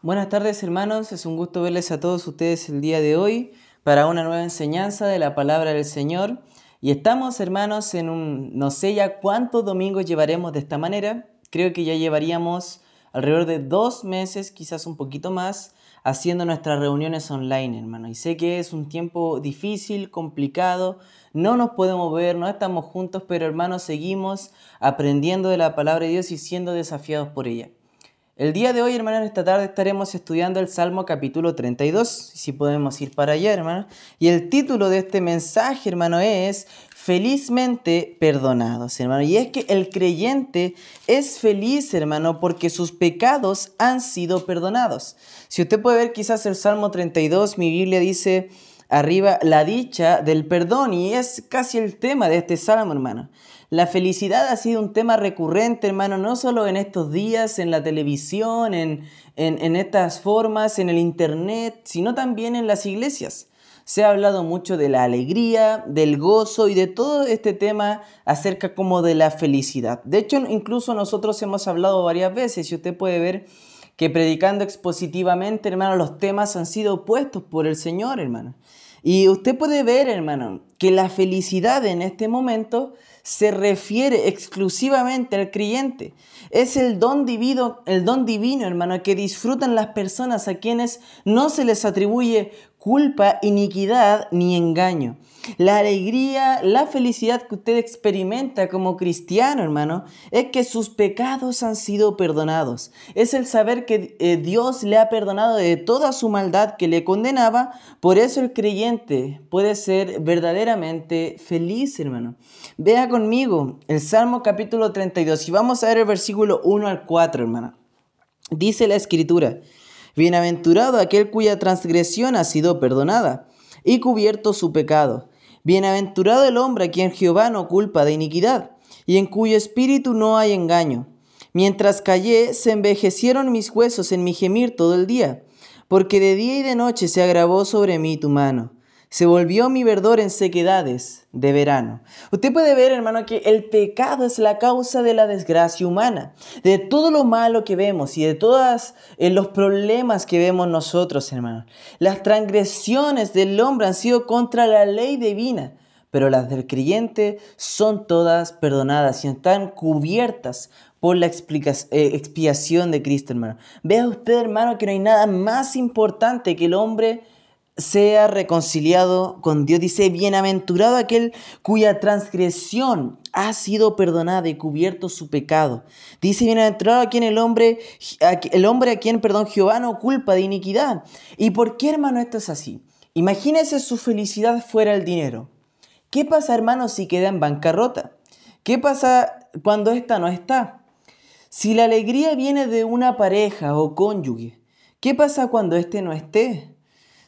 Buenas tardes hermanos, es un gusto verles a todos ustedes el día de hoy para una nueva enseñanza de la palabra del Señor. Y estamos hermanos en un, no sé ya cuántos domingos llevaremos de esta manera, creo que ya llevaríamos alrededor de dos meses, quizás un poquito más, haciendo nuestras reuniones online, hermano. Y sé que es un tiempo difícil, complicado, no nos podemos ver, no estamos juntos, pero hermanos, seguimos aprendiendo de la palabra de Dios y siendo desafiados por ella. El día de hoy, hermanos, esta tarde estaremos estudiando el Salmo capítulo 32, si podemos ir para allá, hermanos. Y el título de este mensaje, hermano, es Felizmente perdonados, hermano. Y es que el creyente es feliz, hermano, porque sus pecados han sido perdonados. Si usted puede ver quizás el Salmo 32, mi Biblia dice arriba la dicha del perdón y es casi el tema de este salmo, hermano. La felicidad ha sido un tema recurrente, hermano, no solo en estos días, en la televisión, en, en, estas formas, en el internet, sino también en las iglesias. Se ha hablado mucho de la alegría, del gozo y de todo este tema acerca como de la felicidad. De hecho, incluso nosotros hemos hablado varias veces y usted puede ver que predicando expositivamente, hermano, los temas han sido puestos por el Señor, hermano. Y usted puede ver, hermano, que la felicidad en este momento se refiere exclusivamente al creyente. Es el don divino, el don divino, hermano, que disfrutan las personas a quienes no se les atribuye culpa, iniquidad ni engaño. La alegría, la felicidad que usted experimenta como cristiano, hermano, es que sus pecados han sido perdonados. Es el saber que eh, Dios le ha perdonado de toda su maldad que le condenaba. Por eso el creyente puede ser verdaderamente feliz, hermano. Vea conmigo el Salmo capítulo 32 y vamos a ver el versículo 1 al 4, hermano. Dice la escritura. Bienaventurado aquel cuya transgresión ha sido perdonada y cubierto su pecado. Bienaventurado el hombre a quien Jehová no culpa de iniquidad y en cuyo espíritu no hay engaño. Mientras callé, se envejecieron mis huesos en mi gemir todo el día, porque de día y de noche se agravó sobre mí tu mano. Se volvió mi verdor en sequedades de verano. Usted puede ver, hermano, que el pecado es la causa de la desgracia humana, de todo lo malo que vemos y de todos eh, los problemas que vemos nosotros, hermano. Las transgresiones del hombre han sido contra la ley divina, pero las del creyente son todas perdonadas y están cubiertas por la eh, expiación de Cristo, hermano. Vea usted, hermano, que no hay nada más importante que el hombre sea reconciliado con Dios. Dice, bienaventurado aquel cuya transgresión ha sido perdonada y cubierto su pecado. Dice, bienaventurado a quien el hombre, el hombre a quien, perdón, Jehová no culpa de iniquidad. ¿Y por qué, hermano, esto es así? Imagínese su felicidad fuera el dinero. ¿Qué pasa, hermano, si queda en bancarrota? ¿Qué pasa cuando ésta no está? Si la alegría viene de una pareja o cónyuge, ¿qué pasa cuando éste no esté?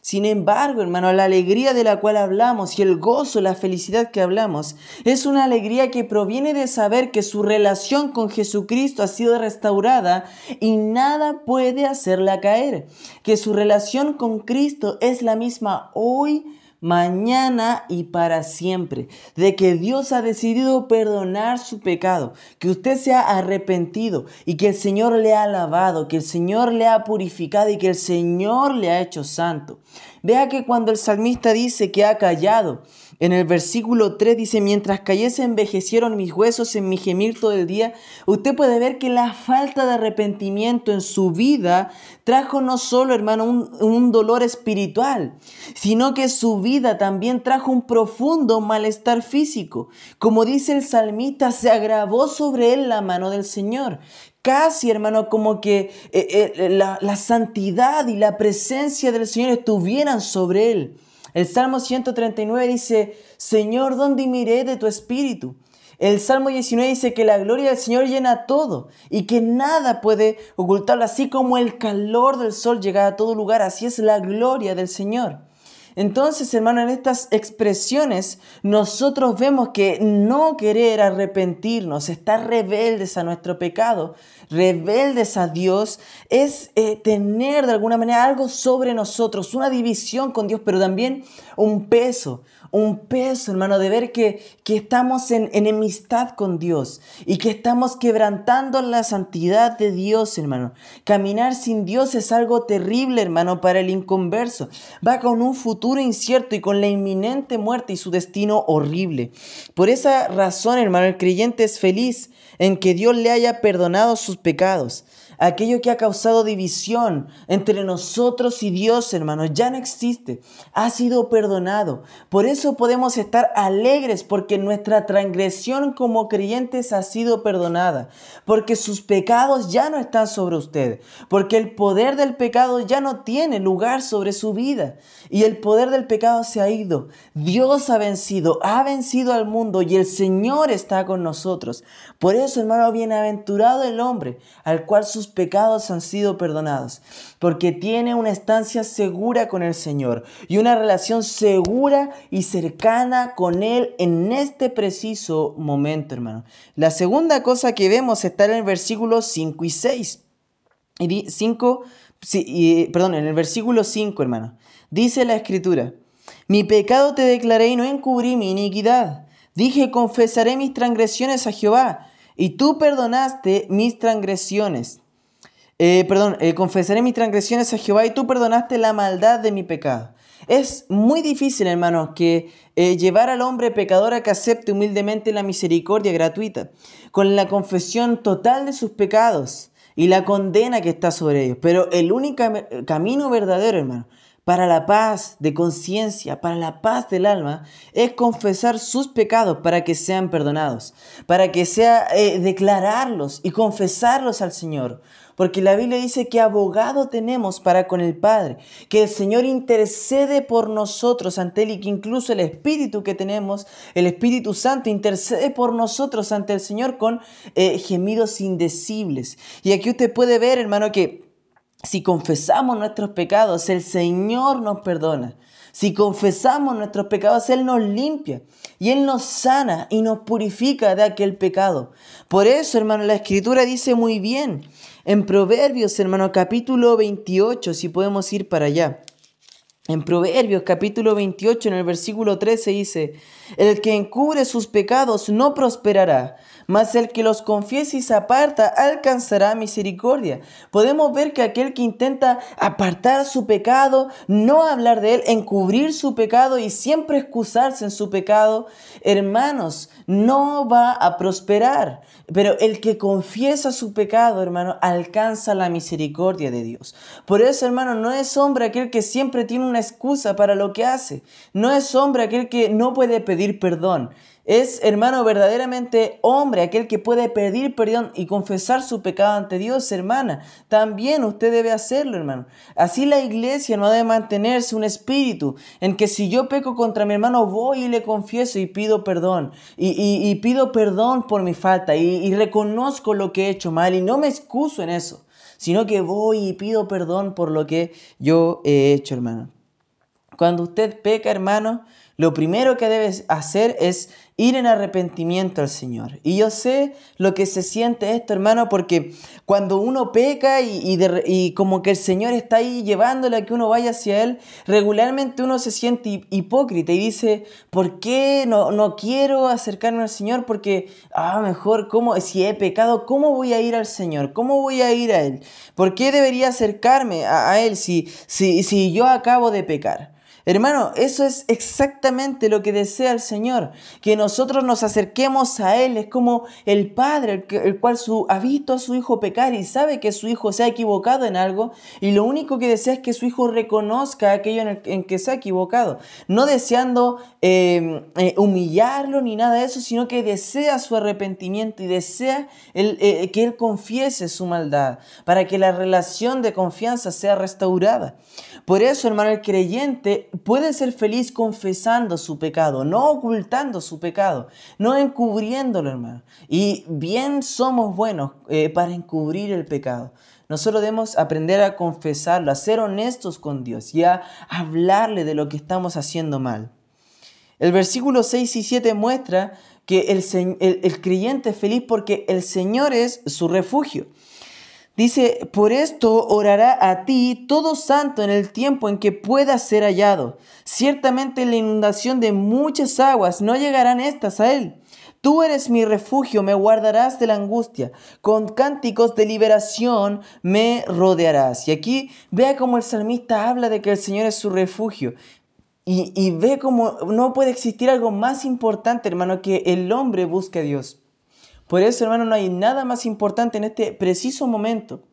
Sin embargo, hermano, la alegría de la cual hablamos y el gozo, la felicidad que hablamos, es una alegría que proviene de saber que su relación con Jesucristo ha sido restaurada y nada puede hacerla caer. Que su relación con Cristo es la misma hoy, mañana y para siempre, de que Dios ha decidido perdonar su pecado, que usted se ha arrepentido y que el Señor le ha lavado, que el Señor le ha purificado y que el Señor le ha hecho santo. Vea que cuando el salmista dice que ha callado, en el versículo 3 dice, mientras cayese envejecieron mis huesos en mi gemir todo el día. Usted puede ver que la falta de arrepentimiento en su vida trajo no solo, hermano, un, un dolor espiritual, sino que su vida también trajo un profundo malestar físico. Como dice el salmista, se agravó sobre él la mano del Señor. Casi, hermano, como que eh, eh, la, la santidad y la presencia del Señor estuvieran sobre él. El Salmo 139 dice, Señor, ¿dónde miré de tu espíritu? El Salmo 19 dice que la gloria del Señor llena todo y que nada puede ocultarlo, así como el calor del sol llega a todo lugar, así es la gloria del Señor. Entonces, hermano, en estas expresiones nosotros vemos que no querer arrepentirnos, estar rebeldes a nuestro pecado, rebeldes a Dios, es eh, tener de alguna manera algo sobre nosotros, una división con Dios, pero también un peso, un peso, hermano, de ver que, que estamos en enemistad con Dios y que estamos quebrantando la santidad de Dios, hermano. Caminar sin Dios es algo terrible, hermano, para el inconverso. Va con un futuro incierto y con la inminente muerte y su destino horrible. Por esa razón, hermano, el creyente es feliz en que Dios le haya perdonado sus pecados aquello que ha causado división entre nosotros y Dios, hermano, ya no existe. Ha sido perdonado. Por eso podemos estar alegres porque nuestra transgresión como creyentes ha sido perdonada. Porque sus pecados ya no están sobre usted. Porque el poder del pecado ya no tiene lugar sobre su vida. Y el poder del pecado se ha ido. Dios ha vencido, ha vencido al mundo y el Señor está con nosotros. Por eso, hermano, bienaventurado el hombre al cual sus pecados han sido perdonados, porque tiene una estancia segura con el Señor y una relación segura y cercana con Él en este preciso momento, hermano. La segunda cosa que vemos está en el versículo 5 y 6. Y 5, perdón, en el versículo 5, hermano. Dice la escritura, mi pecado te declaré y no encubrí mi iniquidad. Dije, confesaré mis transgresiones a Jehová, y tú perdonaste mis transgresiones. Eh, perdón, eh, confesaré mis transgresiones a Jehová y tú perdonaste la maldad de mi pecado. Es muy difícil, hermanos, que eh, llevar al hombre pecador a que acepte humildemente la misericordia gratuita, con la confesión total de sus pecados y la condena que está sobre ellos. Pero el único camino verdadero, hermano, para la paz de conciencia, para la paz del alma, es confesar sus pecados para que sean perdonados, para que sea declararlos y confesarlos al Señor. Porque la Biblia dice que abogado tenemos para con el Padre, que el Señor intercede por nosotros ante Él y que incluso el Espíritu que tenemos, el Espíritu Santo, intercede por nosotros ante el Señor con eh, gemidos indecibles. Y aquí usted puede ver, hermano, que si confesamos nuestros pecados, el Señor nos perdona. Si confesamos nuestros pecados, Él nos limpia y Él nos sana y nos purifica de aquel pecado. Por eso, hermano, la Escritura dice muy bien en Proverbios, hermano, capítulo 28, si podemos ir para allá. En Proverbios capítulo 28, en el versículo 13 dice, el que encubre sus pecados no prosperará, mas el que los confiese y se aparta alcanzará misericordia. Podemos ver que aquel que intenta apartar su pecado, no hablar de él, encubrir su pecado y siempre excusarse en su pecado, hermanos, no va a prosperar. Pero el que confiesa su pecado, hermano, alcanza la misericordia de Dios. Por eso, hermano, no es hombre aquel que siempre tiene una excusa para lo que hace. No es hombre aquel que no puede pedir perdón. Es, hermano, verdaderamente hombre, aquel que puede pedir perdón y confesar su pecado ante Dios, hermana. También usted debe hacerlo, hermano. Así la iglesia no debe mantenerse un espíritu en que si yo peco contra mi hermano, voy y le confieso y pido perdón. Y, pido perdón por mi falta y, y reconozco lo que he hecho mal y no me excuso en eso, sino que voy y pido perdón por lo que yo he hecho, hermano. Cuando usted peca, hermano, lo primero que debes hacer es ir en arrepentimiento al Señor. Y yo sé lo que se siente esto, hermano, porque cuando uno peca y, como que el Señor está ahí llevándole a que uno vaya hacia Él, regularmente uno se siente hipócrita y dice, ¿por qué no, no quiero acercarme al Señor? Porque, ah, mejor, ¿cómo, si he pecado, ¿cómo voy a ir al Señor? ¿Cómo voy a ir a Él? ¿Por qué debería acercarme a, a Él si, si, si yo acabo de pecar? Hermano, eso es exactamente lo que desea el Señor, que nosotros nos acerquemos a Él. Es como el Padre, el, cual su, ha visto a su hijo pecar y sabe que su hijo se ha equivocado en algo y lo único que desea es que su hijo reconozca aquello en, el, que se ha equivocado, no deseando em, eh, humillarlo ni nada de eso, sino que desea su arrepentimiento y desea eh, que Él confiese su maldad para que la relación de confianza sea restaurada. Por eso, hermano, el creyente puede ser feliz confesando su pecado, no ocultando su pecado, no encubriéndolo, hermano. Y bien somos buenos eh, para encubrir el pecado. Nosotros debemos aprender a confesarlo, a ser honestos con Dios y a hablarle de lo que estamos haciendo mal. El versículo 6 y 7 muestra que el, el creyente es feliz porque el Señor es su refugio. Dice, por esto orará a ti todo santo en el tiempo en que pueda ser hallado. Ciertamente la inundación de muchas aguas no llegarán estas a él. Tú eres mi refugio, me guardarás de la angustia, con cánticos de liberación me rodearás. Y aquí vea cómo el salmista habla de que el Señor es su refugio. Y, y ve cómo no puede existir algo más importante, hermano, que el hombre busque a Dios. Por eso, hermano, no hay nada más importante en este preciso momento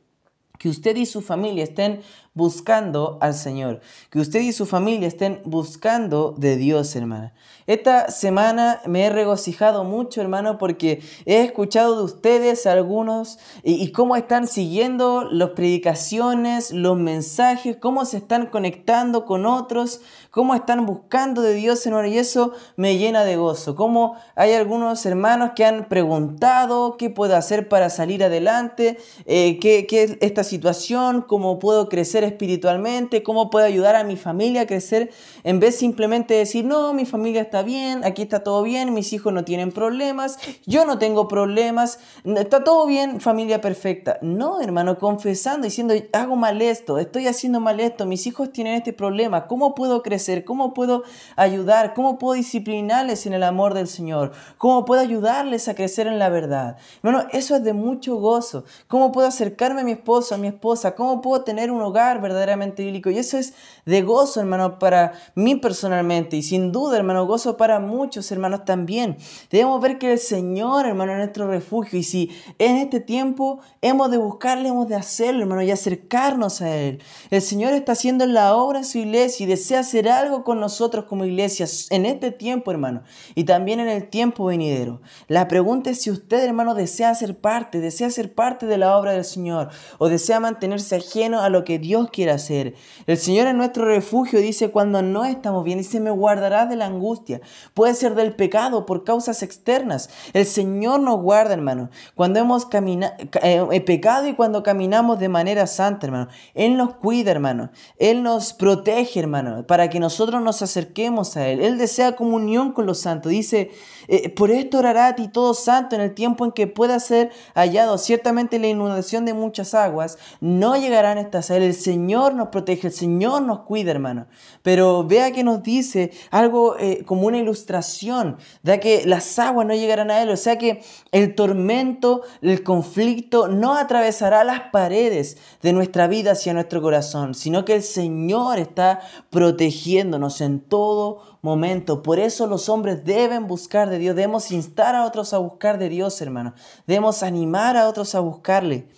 que usted y su familia estén buscando al Señor, que usted y su familia estén buscando de Dios, hermana. Esta semana me he regocijado mucho, hermano, porque he escuchado de ustedes algunos y, cómo están siguiendo las predicaciones, los mensajes, cómo se están conectando con otros, cómo están buscando de Dios, hermano, y eso me llena de gozo. Cómo hay algunos hermanos que han preguntado qué puedo hacer para salir adelante, eh, qué, qué es esta situación, cómo puedo crecer espiritualmente, cómo puedo ayudar a mi familia a crecer, en vez simplemente decir, no, mi familia está bien, aquí está todo bien, mis hijos no tienen problemas, yo no tengo problemas, está todo bien, familia perfecta. No, hermano, confesando, diciendo, hago mal esto, estoy haciendo mal esto, mis hijos tienen este problema, ¿cómo puedo crecer? ¿Cómo puedo ayudar? ¿Cómo puedo disciplinarles en el amor del Señor? ¿Cómo puedo ayudarles a crecer en la verdad? Hermano, eso es de mucho gozo. ¿Cómo puedo acercarme a mi esposo, a mi esposa? ¿Cómo puedo tener un hogar verdaderamente bíblico? Y eso es de gozo, hermano, para mí personalmente. Y sin duda, hermano, gozo para muchos hermanos también. Debemos ver que el Señor, hermano, es nuestro refugio. Y si en este tiempo hemos de buscarle, hemos de hacerlo, hermano, y acercarnos a Él. El Señor está haciendo la obra en su iglesia y desea hacer algo con nosotros como iglesia en este tiempo, hermano. Y también en el tiempo venidero. La pregunta es si usted, hermano, desea ser parte, desea ser parte de la obra del Señor o desea mantenerse ajeno a lo que Dios quiere hacer. El Señor es nuestro refugio, dice, cuando no estamos bien, dice, me guardará de la angustia puede ser del pecado por causas externas. El Señor nos guarda, hermano, cuando hemos eh, pecado y cuando caminamos de manera santa, hermano. Él nos cuida, hermano. Él nos protege, hermano, para que nosotros nos acerquemos a Él. Él desea comunión con los santos. Dice, eh, por esto orará a ti todo santo en el tiempo en que pueda ser hallado. Ciertamente la inundación de muchas aguas no llegarán a estas. El Señor nos protege, el Señor nos cuida, hermano. Pero vea que nos dice algo eh, como una ilustración de que las aguas no llegarán a él, o sea que el tormento, el conflicto no atravesará las paredes de nuestra vida hacia nuestro corazón, sino que el Señor está protegiéndonos en todo momento. Por eso los hombres deben buscar de Dios, debemos instar a otros a buscar de Dios, hermano. Debemos animar a otros a buscarle.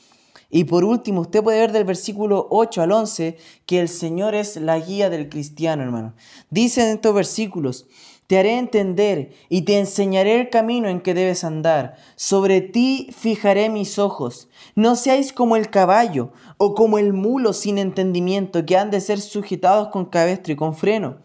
Y por último, usted puede ver del versículo 8 al 11 que el Señor es la guía del cristiano, hermano. Dice en estos versículos, te haré entender y te enseñaré el camino en que debes andar. Sobre ti fijaré mis ojos. No seáis como el caballo o como el mulo sin entendimiento que han de ser sujetados con cabestro y con freno.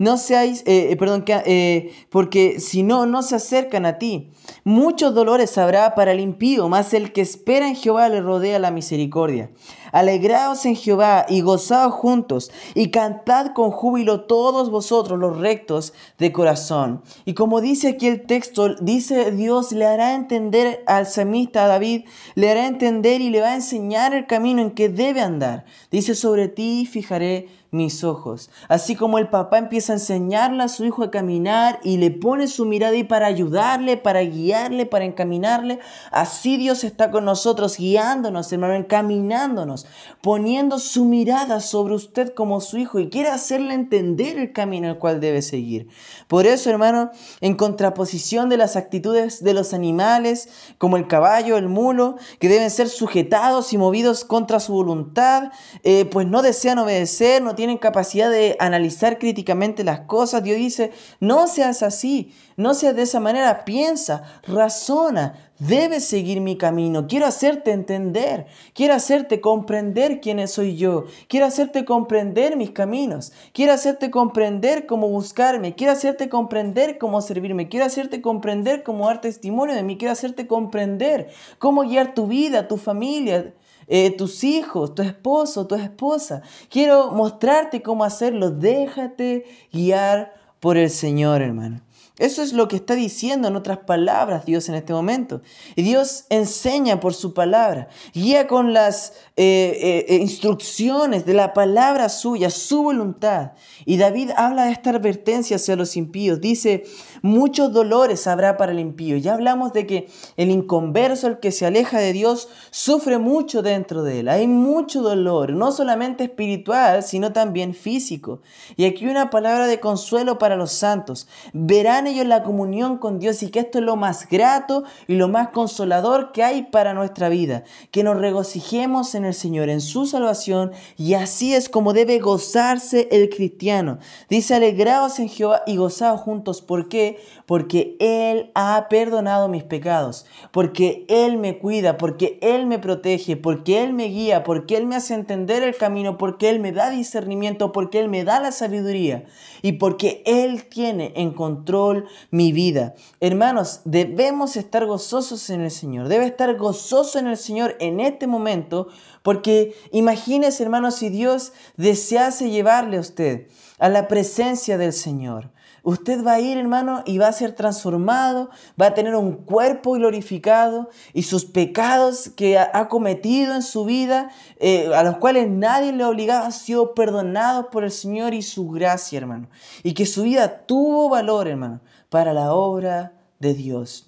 No seáis, eh, eh, perdón, eh, porque si no, no se acercan a ti. Muchos dolores habrá para el impío, mas el que espera en Jehová le rodea la misericordia. Alegraos en Jehová y gozaos juntos y cantad con júbilo todos vosotros los rectos de corazón. Y como dice aquí el texto, dice Dios le hará entender al samista David, le hará entender y le va a enseñar el camino en que debe andar. Dice sobre ti fijaré mis ojos. Así como el papá empieza a enseñarle a su hijo a caminar y le pone su mirada ahí para ayudarle, para guiarle, para encaminarle, así Dios está con nosotros, guiándonos, hermano, encaminándonos, poniendo su mirada sobre usted como su hijo y quiere hacerle entender el camino al cual debe seguir. Por eso, hermano, en contraposición de las actitudes de los animales, como el caballo, el mulo, que deben ser sujetados y movidos contra su voluntad, eh, pues no desean obedecer, no tienen capacidad de analizar críticamente las cosas. Dios dice, no seas así, no seas de esa manera, piensa, razona, debes seguir mi camino. Quiero hacerte entender, quiero hacerte comprender quién soy yo, quiero hacerte comprender mis caminos, quiero hacerte comprender cómo buscarme, quiero hacerte comprender cómo servirme, quiero hacerte comprender cómo dar testimonio de mí, quiero hacerte comprender cómo guiar tu vida, tu familia, eh, tus hijos, tu esposo, tu esposa. Quiero mostrarte cómo hacerlo. Déjate guiar por el Señor, hermano. Eso es lo que está diciendo en otras palabras Dios en este momento. Y Dios enseña por su palabra, guía con las eh, eh, eh, instrucciones de la palabra suya, su voluntad. Y David habla de esta advertencia hacia los impíos. Dice, muchos dolores habrá para el impío. Ya hablamos de que el inconverso, el que se aleja de Dios, sufre mucho dentro de él. Hay mucho dolor, no solamente espiritual, sino también físico. Y aquí una palabra de consuelo para los santos. Verán ellos la comunión con Dios y que esto es lo más grato y lo más consolador que hay para nuestra vida. Que nos regocijemos en el Señor, en su salvación y así es como debe gozarse el cristiano. Dice, alegraos en Jehová y gozaos juntos. ¿Por qué? Porque Él ha perdonado mis pecados, porque Él me cuida, porque Él me protege, porque Él me guía, porque Él me hace entender el camino, porque Él me da discernimiento, porque Él me da la sabiduría y porque Él tiene en control mi vida. Hermanos, debemos estar gozosos en el Señor. Debe estar gozoso en el Señor en este momento, porque imagínese, hermanos, si Dios desease llevarle a usted a la presencia del Señor. Usted va a ir, hermano, y va a ser transformado, va a tener un cuerpo glorificado y sus pecados que ha cometido en su vida, eh, a los cuales nadie le obligaba, han sido perdonados por el Señor y su gracia, hermano. Y que su vida tuvo valor, hermano para la obra de Dios.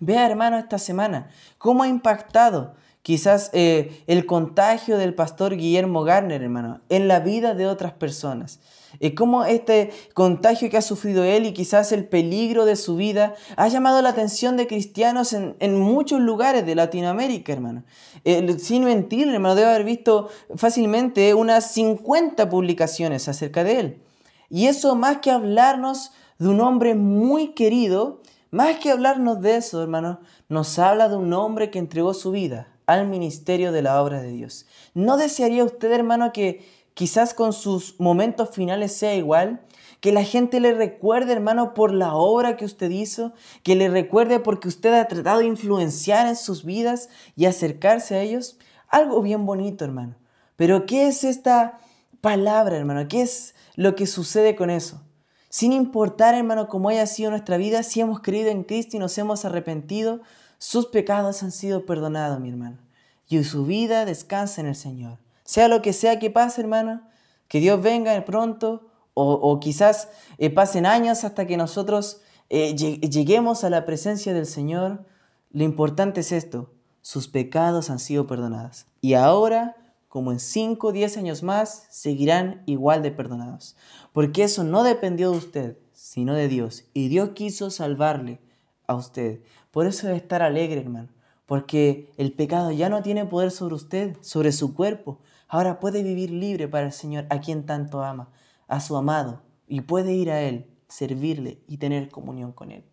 Vea, hermano, esta semana cómo ha impactado quizás eh, el contagio del pastor Guillermo Garner, hermano, en la vida de otras personas. Eh, cómo este contagio que ha sufrido él y quizás el peligro de su vida ha llamado la atención de cristianos en, muchos lugares de Latinoamérica, hermano. Eh, sin mentir, hermano, debe haber visto fácilmente unas 50 publicaciones acerca de él. Y eso más que hablarnos de un hombre muy querido, más que hablarnos de eso, hermano, nos habla de un hombre que entregó su vida al ministerio de la obra de Dios. ¿No desearía usted, hermano, que quizás con sus momentos finales sea igual? Que la gente le recuerde, hermano, por la obra que usted hizo, que le recuerde porque usted ha tratado de influenciar en sus vidas y acercarse a ellos. Algo bien bonito, hermano. Pero ¿qué es esta palabra, hermano? ¿Qué es lo que sucede con eso? Sin importar, hermano, cómo haya sido nuestra vida, si hemos creído en Cristo y nos hemos arrepentido, sus pecados han sido perdonados, mi hermano. Y su vida descansa en el Señor. Sea lo que sea que pase, hermano, que Dios venga pronto o, quizás eh, pasen años hasta que nosotros eh, lleguemos a la presencia del Señor. Lo importante es esto, sus pecados han sido perdonados. Y ahora como en 5 o 10 años más, seguirán igual de perdonados. Porque eso no dependió de usted, sino de Dios. Y Dios quiso salvarle a usted. Por eso debe estar alegre, hermano. Porque el pecado ya no tiene poder sobre usted, sobre su cuerpo. Ahora puede vivir libre para el Señor, a quien tanto ama, a su amado. Y puede ir a Él, servirle y tener comunión con Él.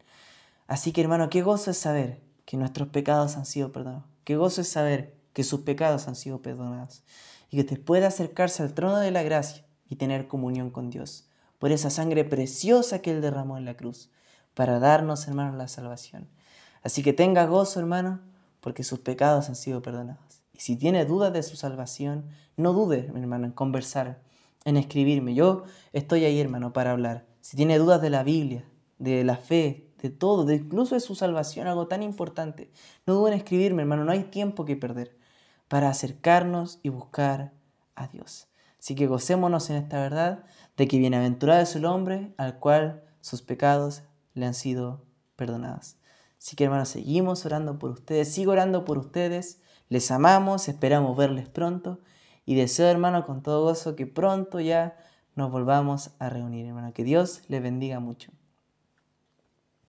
Así que, hermano, qué gozo es saber que nuestros pecados han sido perdonados. Qué gozo es saber que sus pecados han sido perdonados y que usted pueda acercarse al trono de la gracia y tener comunión con Dios por esa sangre preciosa que Él derramó en la cruz para darnos, hermanos, la salvación. Así que tenga gozo, hermano, porque sus pecados han sido perdonados. Y si tiene dudas de su salvación, no dude, hermano, en conversar, en escribirme. Yo estoy ahí, hermano, para hablar. Si tiene dudas de la Biblia, de la fe, de todo, de incluso de su salvación, algo tan importante, no duden en escribirme, hermano, no hay tiempo que perder para acercarnos y buscar a Dios. Así que gocémonos en esta verdad de que bienaventurado es el hombre al cual sus pecados le han sido perdonados. Así que hermanos, seguimos orando por ustedes, sigo orando por ustedes, les amamos, esperamos verles pronto y deseo hermano con todo gozo que pronto ya nos volvamos a reunir, hermano. Que Dios les bendiga mucho.